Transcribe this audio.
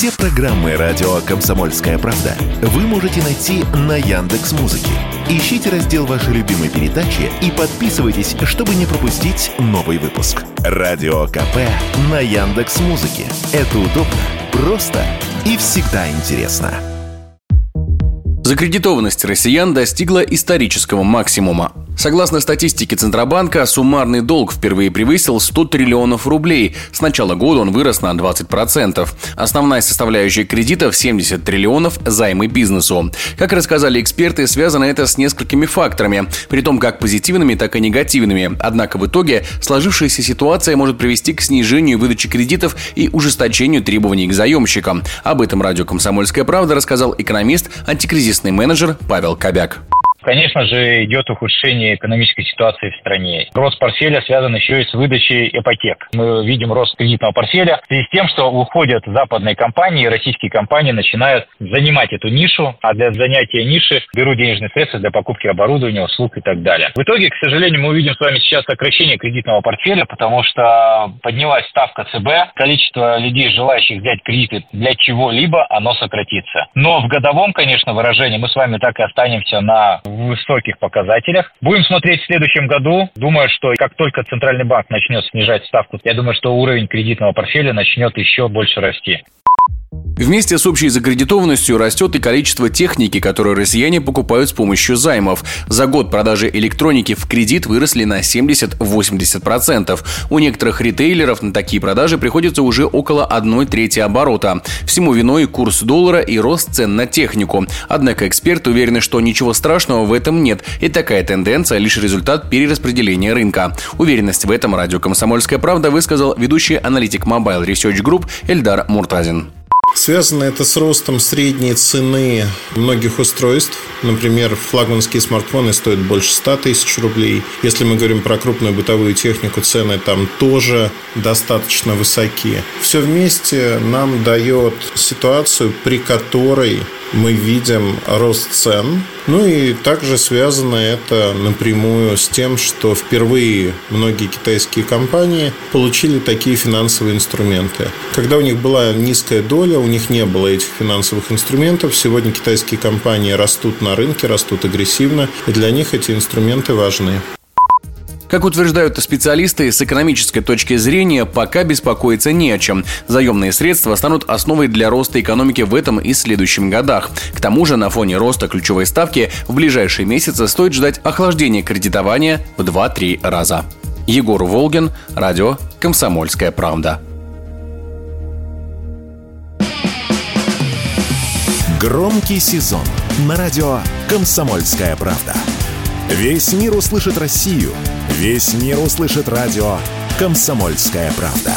Все программы радио Комсомольская правда вы можете найти на Яндекс Музыке. Ищите раздел вашей любимой передачи и подписывайтесь, чтобы не пропустить новый выпуск. Радио КП на Яндекс Музыке. Это удобно, просто и всегда интересно. Закредитованность россиян достигла исторического максимума. Согласно статистике Центробанка, суммарный долг впервые превысил 100 триллионов рублей. С начала года он вырос на 20%. Основная составляющая кредитов 70 триллионов – займы бизнесу. Как рассказали эксперты, связано это с несколькими факторами, при том как позитивными, так и негативными. Однако в итоге сложившаяся ситуация может привести к снижению выдачи кредитов и ужесточению требований к заемщикам. Об этом радио «Комсомольская правда» рассказал экономист, антикризисный менеджер Павел Кобяк. Конечно же, идет ухудшение экономической ситуации в стране. Рост портфеля связан еще и с выдачей ипотек. Мы видим рост кредитного портфеля в связи с тем, что уходят западные компании, российские компании начинают занимать эту нишу, а для занятия ниши берут денежные средства для покупки оборудования, услуг и так далее. В итоге, к сожалению, мы увидим с вами сейчас сокращение кредитного портфеля, потому что поднялась ставка ЦБ, количество людей, желающих взять кредиты для чего-либо, оно сократится. Но в годовом, конечно, выражении мы с вами так и останемся на высоких показателях. Будем смотреть в следующем году. Думаю, что как только Центральный банк начнет снижать ставку, я думаю, что уровень кредитного портфеля начнет еще больше расти. Вместе с общей закредитованностью растет и количество техники, которую россияне покупают с помощью займов. За год продажи электроники в кредит выросли на 70-80%. У некоторых ритейлеров на такие продажи приходится уже около 1 трети оборота. Всему виной курс доллара и рост цен на технику. Однако эксперты уверены, что ничего страшного в этом нет, и такая тенденция лишь результат перераспределения рынка. Уверенность в этом радио «Комсомольская правда» высказал ведущий аналитик Mobile Research Group Эльдар Муртазин. Связано это с ростом средней цены многих устройств. Например, флагманские смартфоны стоят больше 100 тысяч рублей. Если мы говорим про крупную бытовую технику, цены там тоже достаточно высокие. Все вместе нам дает ситуацию, при которой мы видим рост цен. Ну и также связано это напрямую с тем, что впервые многие китайские компании получили такие финансовые инструменты. Когда у них была низкая доля, у них не было этих финансовых инструментов. Сегодня китайские компании растут на рынке, растут агрессивно, и для них эти инструменты важны. Как утверждают специалисты, с экономической точки зрения пока беспокоиться не о чем. Заемные средства станут основой для роста экономики в этом и следующем годах. К тому же на фоне роста ключевой ставки в ближайшие месяцы стоит ждать охлаждения кредитования в 2-3 раза. Егор Волгин, радио «Комсомольская правда». Громкий сезон на радио «Комсомольская правда». Весь мир услышит Россию. Весь мир услышит радио «Комсомольская правда».